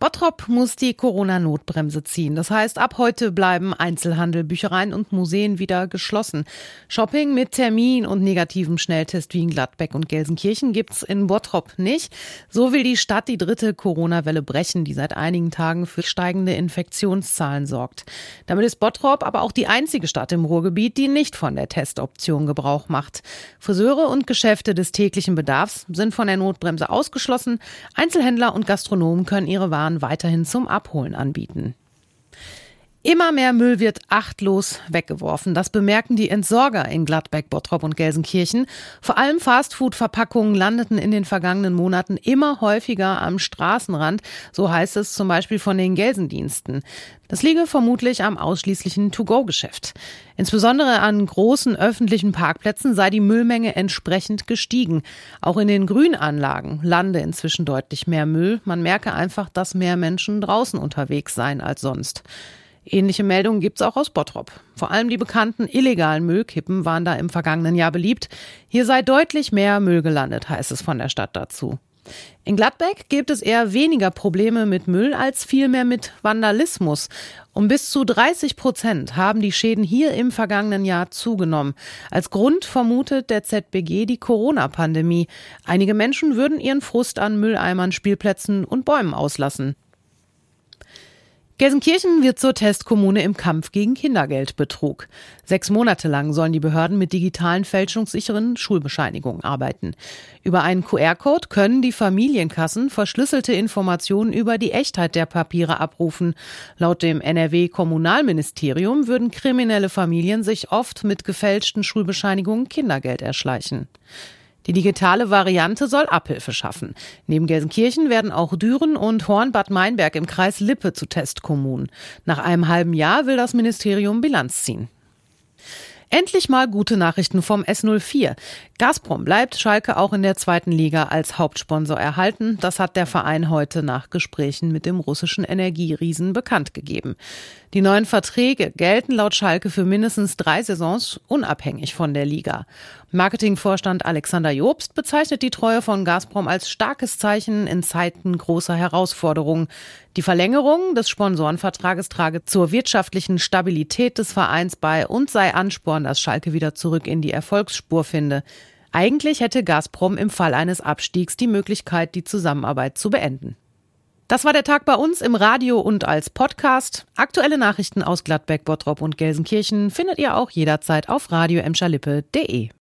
Bottrop muss die Corona-Notbremse ziehen. Das heißt, ab heute bleiben Einzelhandel, Büchereien und Museen wieder geschlossen. Shopping mit Termin und negativem Schnelltest wie in Gladbeck und Gelsenkirchen gibt's in Bottrop nicht. So will die Stadt die dritte Corona-Welle brechen, die seit einigen Tagen für steigende Infektionszahlen sorgt. Damit ist Bottrop aber auch die einzige Stadt im Ruhrgebiet, die nicht von der Testoption Gebrauch macht. Friseure und Geschäfte des täglichen Bedarfs sind von der Notbremse ausgeschlossen. Einzelhändler und Gastronomen können ihre Waren weiterhin zum Abholen anbieten. Immer mehr Müll wird achtlos weggeworfen. Das bemerken die Entsorger in Gladbeck, Bottrop und Gelsenkirchen. Vor allem Fastfood-Verpackungen landeten in den vergangenen Monaten immer häufiger am Straßenrand. So heißt es zum Beispiel von den Gelsendiensten. Das liege vermutlich am ausschließlichen To-Go-Geschäft. Insbesondere an großen öffentlichen Parkplätzen sei die Müllmenge entsprechend gestiegen. Auch in den Grünanlagen lande inzwischen deutlich mehr Müll. Man merke einfach, dass mehr Menschen draußen unterwegs seien als sonst. Ähnliche Meldungen gibt's auch aus Bottrop. Vor allem die bekannten illegalen Müllkippen waren da im vergangenen Jahr beliebt. Hier sei deutlich mehr Müll gelandet, heißt es von der Stadt dazu. In Gladbeck gibt es eher weniger Probleme mit Müll als vielmehr mit Vandalismus. Um bis zu 30 Prozent haben die Schäden hier im vergangenen Jahr zugenommen. Als Grund vermutet der ZBG die Corona-Pandemie. Einige Menschen würden ihren Frust an Mülleimern, Spielplätzen und Bäumen auslassen. Gelsenkirchen wird zur Testkommune im Kampf gegen Kindergeldbetrug. Sechs Monate lang sollen die Behörden mit digitalen fälschungssicheren Schulbescheinigungen arbeiten. Über einen QR-Code können die Familienkassen verschlüsselte Informationen über die Echtheit der Papiere abrufen. Laut dem NRW-Kommunalministerium würden kriminelle Familien sich oft mit gefälschten Schulbescheinigungen Kindergeld erschleichen. Die digitale Variante soll Abhilfe schaffen. Neben Gelsenkirchen werden auch Düren und Hornbad Meinberg im Kreis Lippe zu Testkommunen. Nach einem halben Jahr will das Ministerium Bilanz ziehen. Endlich mal gute Nachrichten vom S04. Gazprom bleibt Schalke auch in der zweiten Liga als Hauptsponsor erhalten. Das hat der Verein heute nach Gesprächen mit dem russischen Energieriesen bekannt gegeben. Die neuen Verträge gelten laut Schalke für mindestens drei Saisons unabhängig von der Liga. Marketingvorstand Alexander Jobst bezeichnet die Treue von Gazprom als starkes Zeichen in Zeiten großer Herausforderungen. Die Verlängerung des Sponsorenvertrages trage zur wirtschaftlichen Stabilität des Vereins bei und sei Ansporn, dass Schalke wieder zurück in die Erfolgsspur finde. Eigentlich hätte Gazprom im Fall eines Abstiegs die Möglichkeit, die Zusammenarbeit zu beenden. Das war der Tag bei uns im Radio und als Podcast. Aktuelle Nachrichten aus Gladbeck, Bottrop und Gelsenkirchen findet ihr auch jederzeit auf radioemschalippe.de.